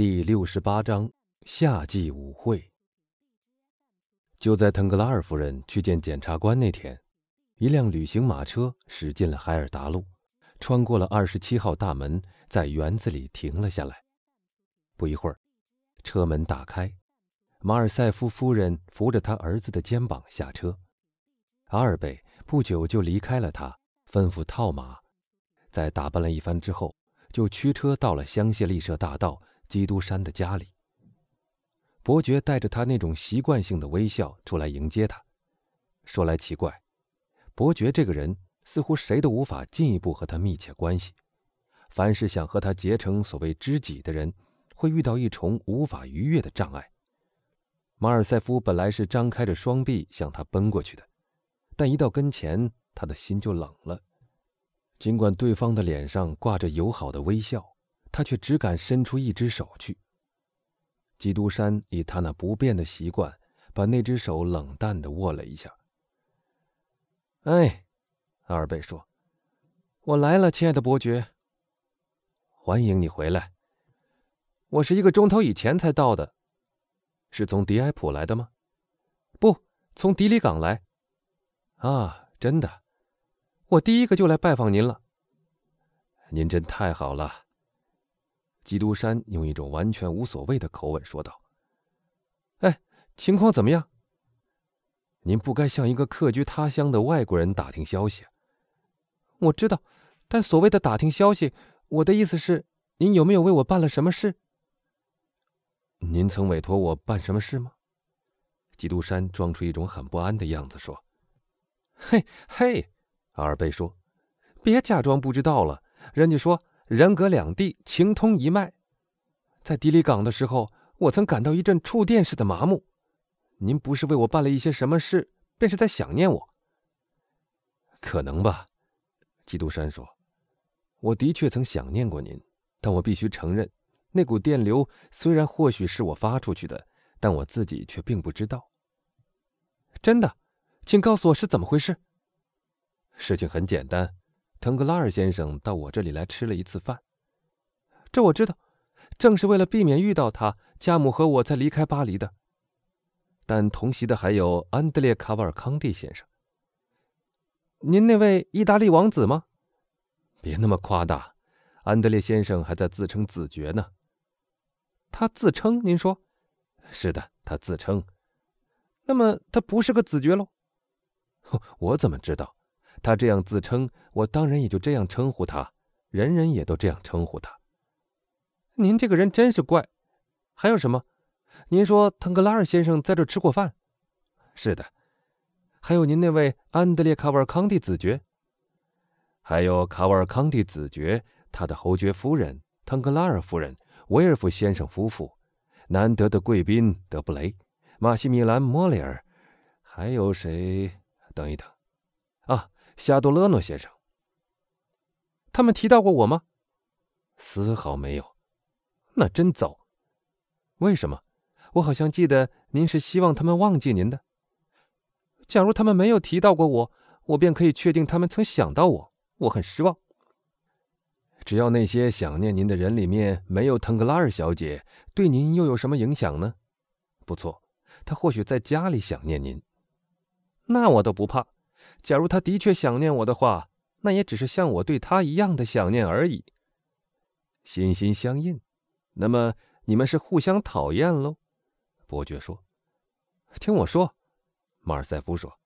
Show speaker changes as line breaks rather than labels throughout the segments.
第六十八章夏季舞会。就在腾格拉尔夫人去见检察官那天，一辆旅行马车驶进了海尔达路，穿过了二十七号大门，在园子里停了下来。不一会儿，车门打开，马尔塞夫夫人扶着他儿子的肩膀下车。阿尔贝不久就离开了他，吩咐套马，在打扮了一番之后，就驱车到了香榭丽舍大道。基督山的家里，伯爵带着他那种习惯性的微笑出来迎接他。说来奇怪，伯爵这个人似乎谁都无法进一步和他密切关系。凡是想和他结成所谓知己的人，会遇到一重无法逾越的障碍。马尔塞夫本来是张开着双臂向他奔过去的，但一到跟前，他的心就冷了。尽管对方的脸上挂着友好的微笑。他却只敢伸出一只手去。基督山以他那不变的习惯，把那只手冷淡的握了一下。哎，阿尔贝说：“我来了，亲爱的伯爵。欢迎你回来。我是一个钟头以前才到的。是从迪埃普来的吗？不，从迪里港来。啊，真的，我第一个就来拜访您了。您真太好了。”基督山用一种完全无所谓的口吻说道：“哎，情况怎么样？您不该向一个客居他乡的外国人打听消息。我知道，但所谓的打听消息，我的意思是，您有没有为我办了什么事？您曾委托我办什么事吗？”基督山装出一种很不安的样子说：“嘿，嘿。”阿尔贝说：“别假装不知道了，人家说。”人隔两地，情通一脉。在迪里港的时候，我曾感到一阵触电似的麻木。您不是为我办了一些什么事，便是在想念我。可能吧，基督山说：“我的确曾想念过您，但我必须承认，那股电流虽然或许是我发出去的，但我自己却并不知道。”真的，请告诉我是怎么回事。事情很简单。腾格拉尔先生到我这里来吃了一次饭，这我知道，正是为了避免遇到他，家母和我才离开巴黎的。但同席的还有安德烈·卡瓦尔康蒂先生。您那位意大利王子吗？别那么夸大，安德烈先生还在自称子爵呢。他自称？您说？是的，他自称。那么他不是个子爵喽？我怎么知道？他这样自称，我当然也就这样称呼他，人人也都这样称呼他。您这个人真是怪。还有什么？您说腾格拉尔先生在这吃过饭？是的。还有您那位安德烈·卡瓦尔康蒂子爵。还有卡瓦尔康蒂子爵，他的侯爵夫人腾格拉尔夫人，威尔夫先生夫妇，难得的贵宾德布雷，马西米兰·莫里尔，还有谁？等一等，啊。夏多勒诺先生，他们提到过我吗？丝毫没有。那真糟。为什么？我好像记得您是希望他们忘记您的。假如他们没有提到过我，我便可以确定他们曾想到我。我很失望。只要那些想念您的人里面没有腾格拉尔小姐，对您又有什么影响呢？不错，她或许在家里想念您。那我都不怕。假如他的确想念我的话，那也只是像我对他一样的想念而已。心心相印，那么你们是互相讨厌喽？伯爵说：“听我说。”马尔塞夫说：“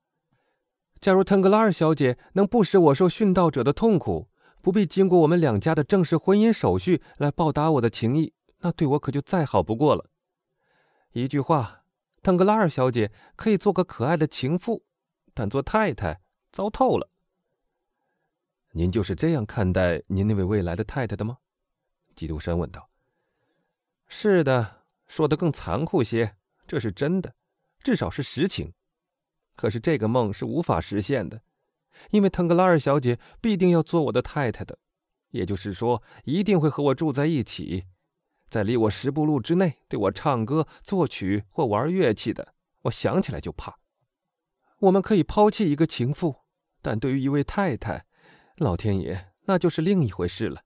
假如腾格拉尔小姐能不使我受殉道者的痛苦，不必经过我们两家的正式婚姻手续来报答我的情谊，那对我可就再好不过了。一句话，腾格拉尔小姐可以做个可爱的情妇。”但做太太糟透了。您就是这样看待您那位未来的太太的吗？基督山问道。是的，说的更残酷些，这是真的，至少是实情。可是这个梦是无法实现的，因为腾格拉尔小姐必定要做我的太太的，也就是说，一定会和我住在一起，在离我十步路之内对我唱歌、作曲或玩乐器的。我想起来就怕。我们可以抛弃一个情妇，但对于一位太太，老天爷，那就是另一回事了。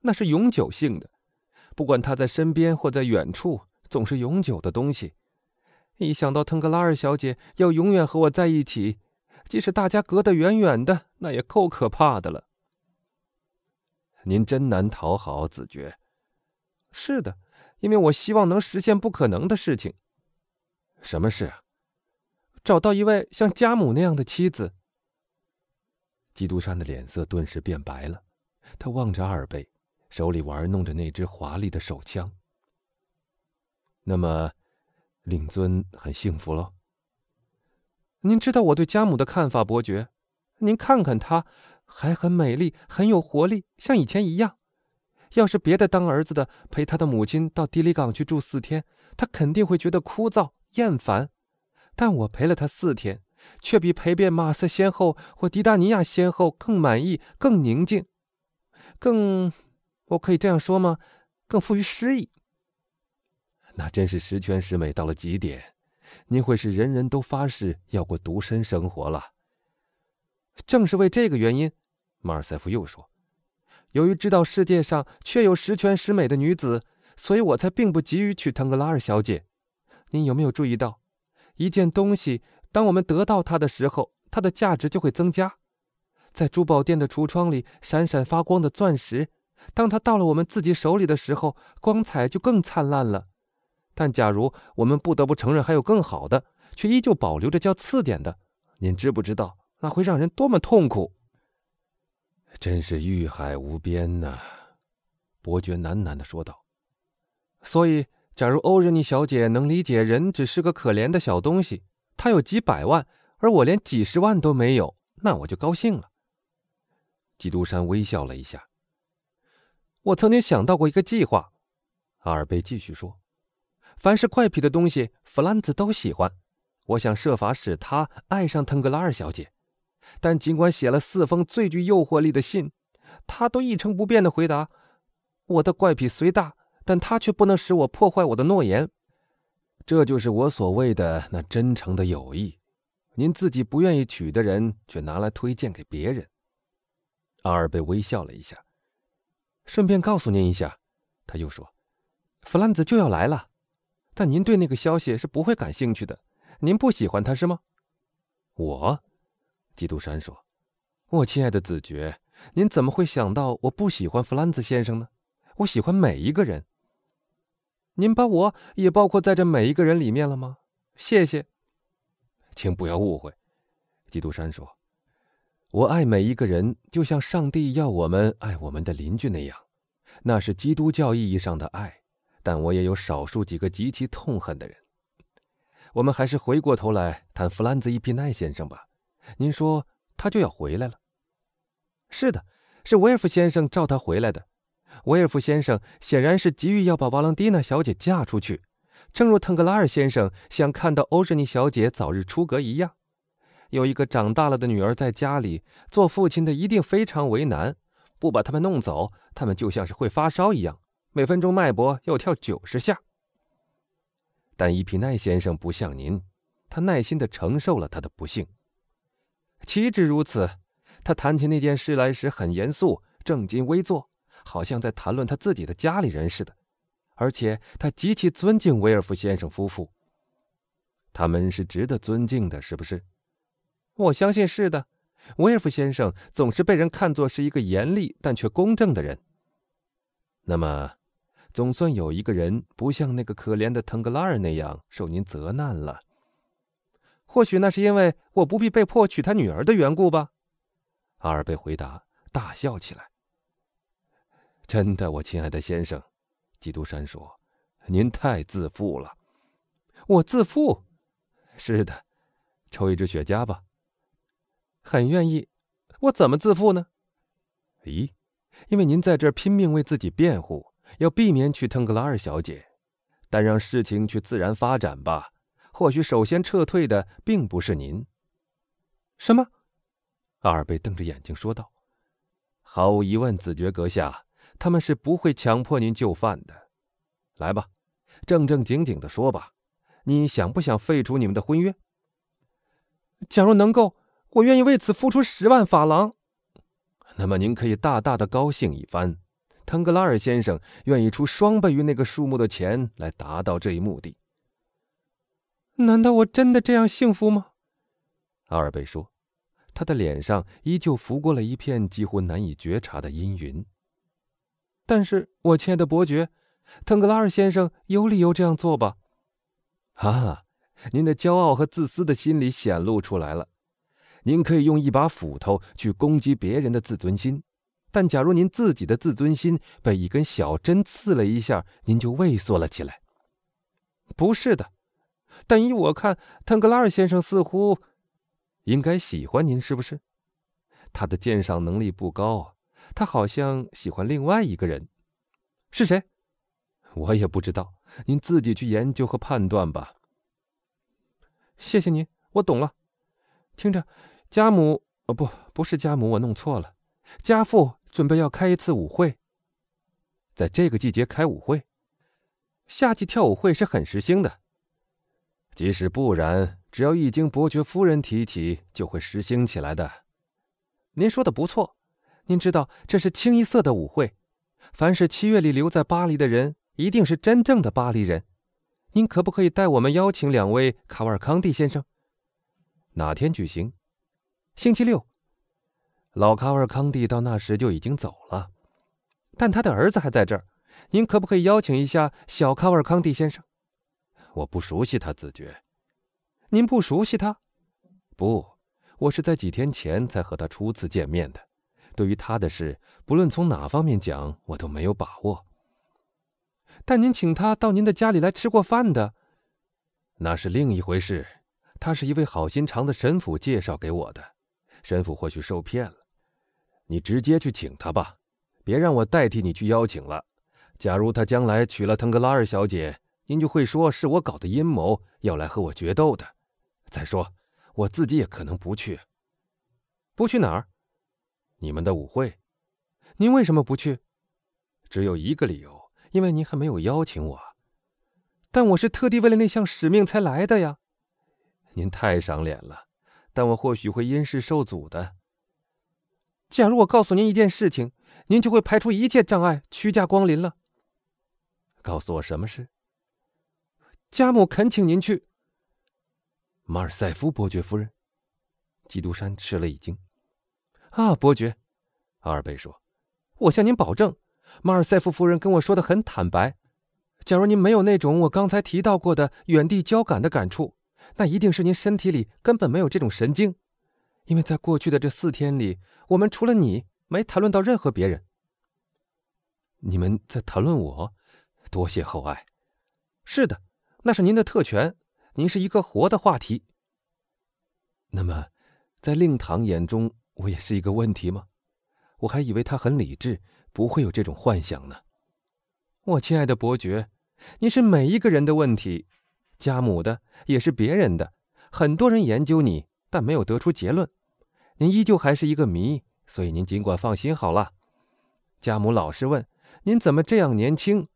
那是永久性的，不管他在身边或在远处，总是永久的东西。一想到腾格拉尔小姐要永远和我在一起，即使大家隔得远远的，那也够可怕的了。您真难讨好，子爵。是的，因为我希望能实现不可能的事情。什么事啊？找到一位像家母那样的妻子。基督山的脸色顿时变白了，他望着阿尔贝，手里玩弄着那只华丽的手枪。那么。令尊很幸福喽。您知道我对家母的看法，伯爵。您看看她，还很美丽，很有活力，像以前一样。要是别的当儿子的陪他的母亲到迪里港去住四天，他肯定会觉得枯燥厌烦。但我陪了他四天，却比陪遍马瑟先后或迪达尼亚先后更满意、更宁静、更……我可以这样说吗？更富于诗意。那真是十全十美到了极点，您会是人人都发誓要过独身生活了。正是为这个原因，马尔塞夫又说：“由于知道世界上确有十全十美的女子，所以我才并不急于娶腾格拉尔小姐。您有没有注意到，一件东西，当我们得到它的时候，它的价值就会增加？在珠宝店的橱窗里闪闪发光的钻石，当它到了我们自己手里的时候，光彩就更灿烂了。”但假如我们不得不承认还有更好的，却依旧保留着叫次点的，您知不知道那会让人多么痛苦？真是欲海无边呐！伯爵喃喃的说道。所以，假如欧仁妮小姐能理解人只是个可怜的小东西，他有几百万，而我连几十万都没有，那我就高兴了。基督山微笑了一下。我曾经想到过一个计划，阿尔贝继续说。凡是怪癖的东西，弗兰兹都喜欢。我想设法使他爱上腾格拉尔小姐，但尽管写了四封最具诱惑力的信，他都一成不变的回答：“我的怪癖虽大，但他却不能使我破坏我的诺言。”这就是我所谓的那真诚的友谊。您自己不愿意娶的人，却拿来推荐给别人。阿尔贝微笑了一下，顺便告诉您一下，他又说：“弗兰兹就要来了。”但您对那个消息是不会感兴趣的，您不喜欢他是吗？我，基督山说：“我亲爱的子爵，您怎么会想到我不喜欢弗兰兹先生呢？我喜欢每一个人。您把我也包括在这每一个人里面了吗？谢谢，请不要误会。”基督山说：“我爱每一个人，就像上帝要我们爱我们的邻居那样，那是基督教意义上的爱。”但我也有少数几个极其痛恨的人。我们还是回过头来谈弗兰兹·伊皮奈先生吧。您说他就要回来了？是的，是威尔夫先生召他回来的。威尔夫先生显然是急于要把瓦朗蒂娜小姐嫁出去，正如腾格拉尔先生想看到欧什尼小姐早日出阁一样。有一个长大了的女儿在家里，做父亲的一定非常为难。不把他们弄走，他们就像是会发烧一样。每分钟脉搏要跳九十下，但伊皮奈先生不像您，他耐心的承受了他的不幸。岂止如此，他谈起那件事来时很严肃、正襟危坐，好像在谈论他自己的家里人似的。而且他极其尊敬威尔夫先生夫妇，他们是值得尊敬的，是不是？我相信是的。威尔夫先生总是被人看作是一个严厉但却公正的人。那么。总算有一个人不像那个可怜的腾格拉尔那样受您责难了。或许那是因为我不必被迫娶他女儿的缘故吧？阿尔贝回答，大笑起来。真的，我亲爱的先生，基督山说：“您太自负了。”我自负？是的，抽一支雪茄吧。很愿意。我怎么自负呢？咦，因为您在这儿拼命为自己辩护。要避免去腾格拉尔小姐，但让事情去自然发展吧。或许首先撤退的并不是您。什么？阿尔贝瞪着眼睛说道：“毫无疑问，子爵阁下，他们是不会强迫您就范的。来吧，正正经经的说吧，你想不想废除你们的婚约？假如能够，我愿意为此付出十万法郎。那么您可以大大的高兴一番。”腾格拉尔先生愿意出双倍于那个数目的钱来达到这一目的。
难道我真的这样幸福吗？
阿尔贝说，他的脸上依旧拂过了一片几乎难以觉察的阴云。
但是，我亲爱的伯爵，腾格拉尔先生有理由这样做吧？
哈啊，您的骄傲和自私的心理显露出来了。您可以用一把斧头去攻击别人的自尊心，但假如您自己的自尊心被一根小针刺了一下，您就畏缩了起来。
不是的，但依我看，腾格拉尔先生似乎
应该喜欢您，是不是？他的鉴赏能力不高，他好像喜欢另外一个人，
是谁？
我也不知道，您自己去研究和判断吧。
谢谢您，我懂了。听着。家母，哦不，不是家母，我弄错了。家父准备要开一次舞会，
在这个季节开舞会，
夏季跳舞会是很时兴的。
即使不然，只要一经伯爵夫人提起，就会时兴起来的。
您说的不错，您知道这是清一色的舞会，凡是七月里留在巴黎的人，一定是真正的巴黎人。您可不可以带我们邀请两位卡瓦尔康蒂先生？
哪天举行？
星期六，
老卡尔康蒂到那时就已经走了，
但他的儿子还在这儿。您可不可以邀请一下小卡尔康蒂先生？
我不熟悉他，子爵。
您不熟悉他？
不，我是在几天前才和他初次见面的。对于他的事，不论从哪方面讲，我都没有把握。
但您请他到您的家里来吃过饭的，
那是另一回事。他是一位好心肠的神父介绍给我的。神父或许受骗了，你直接去请他吧，别让我代替你去邀请了。假如他将来娶了腾格拉尔小姐，您就会说是我搞的阴谋，要来和我决斗的。再说，我自己也可能不去。
不去哪儿？
你们的舞会。
您为什么不去？
只有一个理由，因为您还没有邀请我。
但我是特地为了那项使命才来的呀。
您太赏脸了。但我或许会因事受阻的。
假如我告诉您一件事情，您就会排除一切障碍，屈驾光临了。
告诉我什么事？
家母恳请您去。
马尔塞夫伯爵夫人，基督山吃了一惊。
啊，伯爵，
阿尔贝说：“
我向您保证，马尔塞夫夫人跟我说的很坦白。假如您没有那种我刚才提到过的远地交感的感触。”那一定是您身体里根本没有这种神经，因为在过去的这四天里，我们除了你，没谈论到任何别人。
你们在谈论我？多谢厚爱。
是的，那是您的特权，您是一个活的话题。
那么，在令堂眼中，我也是一个问题吗？我还以为他很理智，不会有这种幻想呢。
我亲爱的伯爵，您是每一个人的问题。家母的也是别人的，很多人研究你，但没有得出结论。您依旧还是一个谜，所以您尽管放心好了。家母老是问您怎么这样年轻。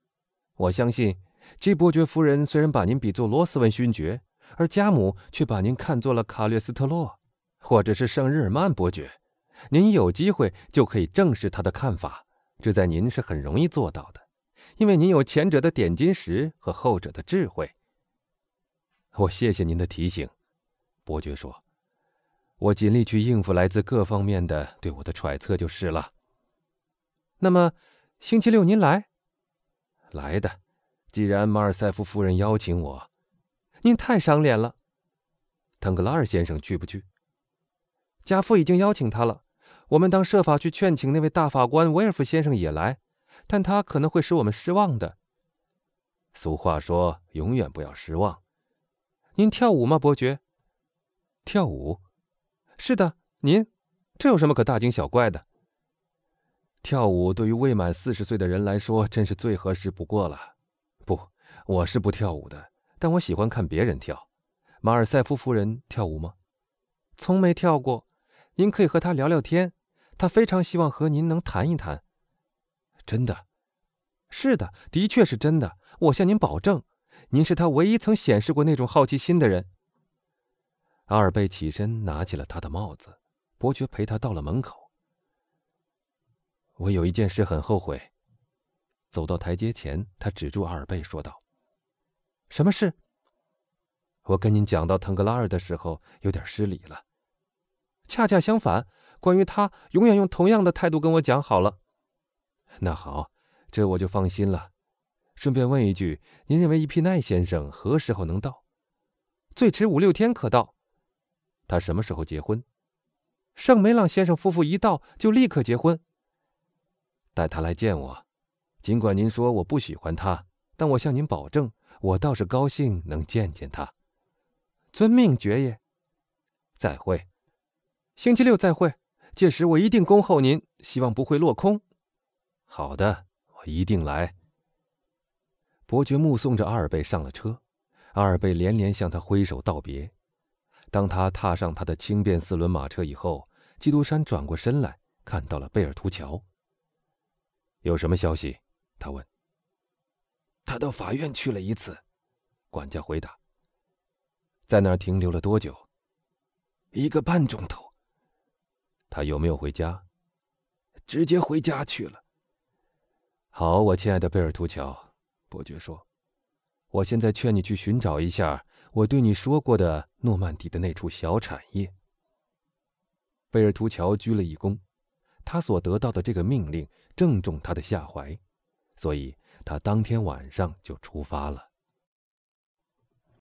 我相信，基伯爵夫人虽然把您比作罗斯文勋爵，而家母却把您看作了卡略斯特洛，或者是圣日耳曼伯爵。您有机会就可以证实他的看法，这在您是很容易做到的，因为您有前者的点金石和后者的智慧。
我谢谢您的提醒，伯爵说：“我尽力去应付来自各方面的对我的揣测就是了。”
那么，星期六您来？
来的。既然马尔塞夫夫人邀请我，
您太赏脸了。
腾格拉尔先生去不去？
家父已经邀请他了。我们当设法去劝请那位大法官威尔夫先生也来，但他可能会使我们失望的。
俗话说：“永远不要失望。”
您跳舞吗，伯爵？
跳舞？
是的，您。这有什么可大惊小怪的？
跳舞对于未满四十岁的人来说，真是最合适不过了。不，我是不跳舞的，但我喜欢看别人跳。马尔塞夫夫人跳舞吗？
从没跳过。您可以和他聊聊天，他非常希望和您能谈一谈。
真的？
是的，的确是真的。我向您保证。您是他唯一曾显示过那种好奇心的人。
阿尔贝起身拿起了他的帽子，伯爵陪他到了门口。我有一件事很后悔，走到台阶前，他指住阿尔贝说道：“
什么事？
我跟您讲到腾格拉尔的时候，有点失礼了。
恰恰相反，关于他，永远用同样的态度跟我讲好了。
那好，这我就放心了。顺便问一句，您认为伊皮奈先生何时候能到？
最迟五六天可到。
他什么时候结婚？
圣梅朗先生夫妇一到就立刻结婚。
带他来见我。尽管您说我不喜欢他，但我向您保证，我倒是高兴能见见他。
遵命，爵爷。
再会。
星期六再会。届时我一定恭候您，希望不会落空。
好的，我一定来。伯爵目送着阿尔贝上了车，阿尔贝连连向他挥手道别。当他踏上他的轻便四轮马车以后，基督山转过身来，看到了贝尔图桥。有什么消息？他问。
他到法院去了一次，
管家回答。在那儿停留了多久？
一个半钟头。
他有没有回家？
直接回家去了。
好，我亲爱的贝尔图乔，伯爵说：“我现在劝你去寻找一下我对你说过的诺曼底的那处小产业。”贝尔图乔鞠了一躬，他所得到的这个命令正中他的下怀，所以他当天晚上就出发了。